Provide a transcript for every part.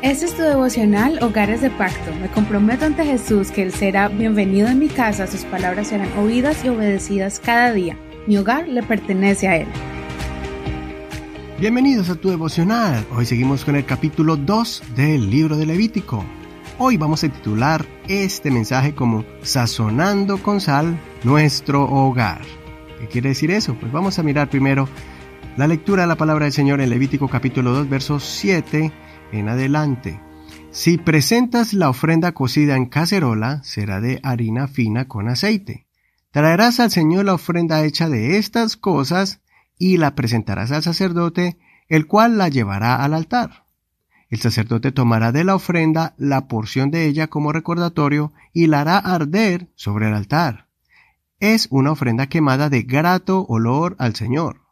Este es tu devocional Hogares de Pacto. Me comprometo ante Jesús que Él será bienvenido en mi casa, sus palabras serán oídas y obedecidas cada día. Mi hogar le pertenece a Él. Bienvenidos a tu devocional. Hoy seguimos con el capítulo 2 del libro de Levítico. Hoy vamos a titular este mensaje como Sazonando con sal nuestro hogar. ¿Qué quiere decir eso? Pues vamos a mirar primero la lectura de la palabra del Señor en Levítico capítulo 2 versos 7 en adelante. Si presentas la ofrenda cocida en cacerola, será de harina fina con aceite. Traerás al Señor la ofrenda hecha de estas cosas y la presentarás al sacerdote, el cual la llevará al altar. El sacerdote tomará de la ofrenda la porción de ella como recordatorio y la hará arder sobre el altar. Es una ofrenda quemada de grato olor al Señor.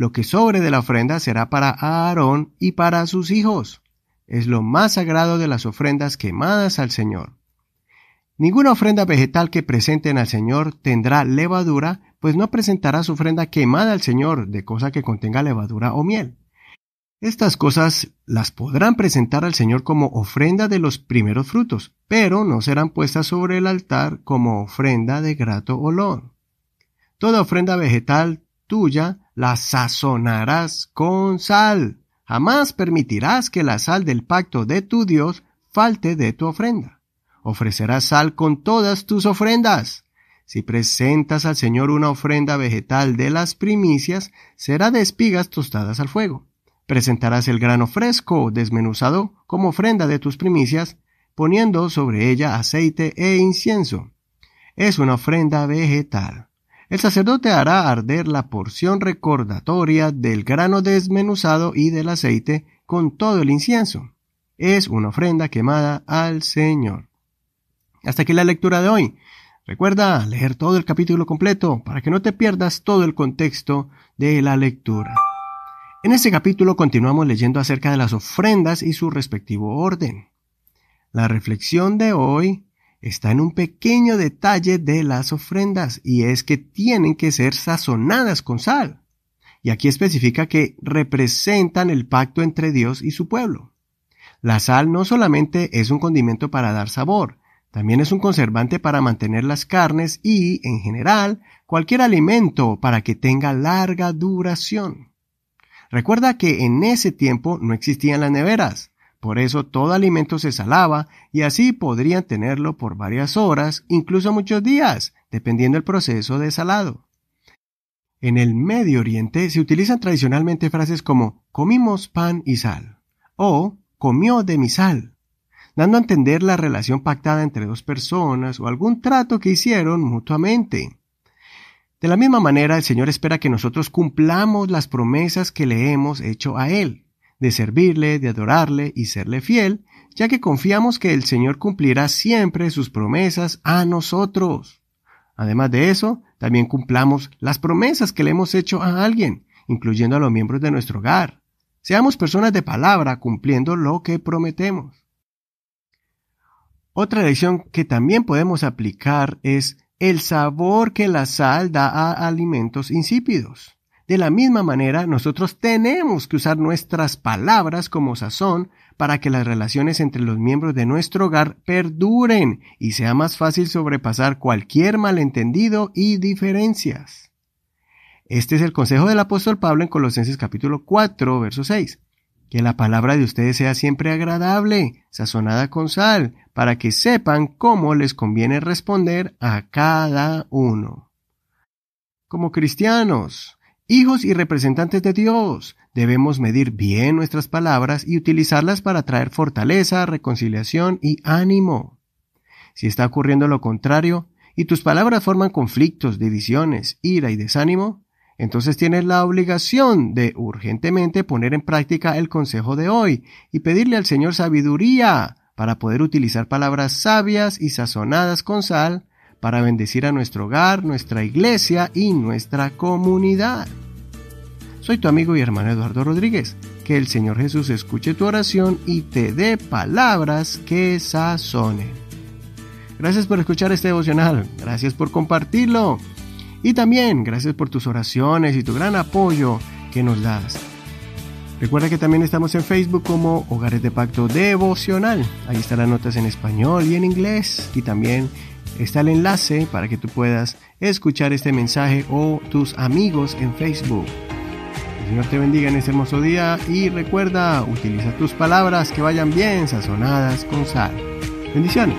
Lo que sobre de la ofrenda será para Aarón y para sus hijos. Es lo más sagrado de las ofrendas quemadas al Señor. Ninguna ofrenda vegetal que presenten al Señor tendrá levadura, pues no presentará su ofrenda quemada al Señor de cosa que contenga levadura o miel. Estas cosas las podrán presentar al Señor como ofrenda de los primeros frutos, pero no serán puestas sobre el altar como ofrenda de grato olor. Toda ofrenda vegetal tuya la sazonarás con sal. Jamás permitirás que la sal del pacto de tu Dios falte de tu ofrenda. Ofrecerás sal con todas tus ofrendas. Si presentas al Señor una ofrenda vegetal de las primicias, será de espigas tostadas al fuego. Presentarás el grano fresco desmenuzado como ofrenda de tus primicias, poniendo sobre ella aceite e incienso. Es una ofrenda vegetal. El sacerdote hará arder la porción recordatoria del grano desmenuzado y del aceite con todo el incienso. Es una ofrenda quemada al Señor. Hasta aquí la lectura de hoy. Recuerda leer todo el capítulo completo para que no te pierdas todo el contexto de la lectura. En este capítulo continuamos leyendo acerca de las ofrendas y su respectivo orden. La reflexión de hoy está en un pequeño detalle de las ofrendas y es que tienen que ser sazonadas con sal. Y aquí especifica que representan el pacto entre Dios y su pueblo. La sal no solamente es un condimento para dar sabor, también es un conservante para mantener las carnes y, en general, cualquier alimento para que tenga larga duración. Recuerda que en ese tiempo no existían las neveras, por eso todo alimento se salaba y así podrían tenerlo por varias horas, incluso muchos días, dependiendo del proceso de salado. En el Medio Oriente se utilizan tradicionalmente frases como comimos pan y sal o comió de mi sal, dando a entender la relación pactada entre dos personas o algún trato que hicieron mutuamente. De la misma manera, el Señor espera que nosotros cumplamos las promesas que le hemos hecho a Él, de servirle, de adorarle y serle fiel, ya que confiamos que el Señor cumplirá siempre sus promesas a nosotros. Además de eso, también cumplamos las promesas que le hemos hecho a alguien, incluyendo a los miembros de nuestro hogar. Seamos personas de palabra cumpliendo lo que prometemos. Otra lección que también podemos aplicar es el sabor que la sal da a alimentos insípidos. De la misma manera, nosotros tenemos que usar nuestras palabras como sazón para que las relaciones entre los miembros de nuestro hogar perduren y sea más fácil sobrepasar cualquier malentendido y diferencias. Este es el consejo del apóstol Pablo en Colosenses capítulo 4, verso 6. Que la palabra de ustedes sea siempre agradable, sazonada con sal, para que sepan cómo les conviene responder a cada uno. Como cristianos, hijos y representantes de Dios, debemos medir bien nuestras palabras y utilizarlas para traer fortaleza, reconciliación y ánimo. Si está ocurriendo lo contrario, y tus palabras forman conflictos, divisiones, ira y desánimo, entonces tienes la obligación de urgentemente poner en práctica el consejo de hoy y pedirle al Señor sabiduría para poder utilizar palabras sabias y sazonadas con sal para bendecir a nuestro hogar, nuestra iglesia y nuestra comunidad. Soy tu amigo y hermano Eduardo Rodríguez. Que el Señor Jesús escuche tu oración y te dé palabras que sazonen. Gracias por escuchar este devocional. Gracias por compartirlo. Y también gracias por tus oraciones y tu gran apoyo que nos das. Recuerda que también estamos en Facebook como Hogares de Pacto Devocional. Ahí están las notas en español y en inglés. Y también está el enlace para que tú puedas escuchar este mensaje o tus amigos en Facebook. Señor te bendiga en este hermoso día y recuerda, utiliza tus palabras que vayan bien sazonadas con sal. Bendiciones.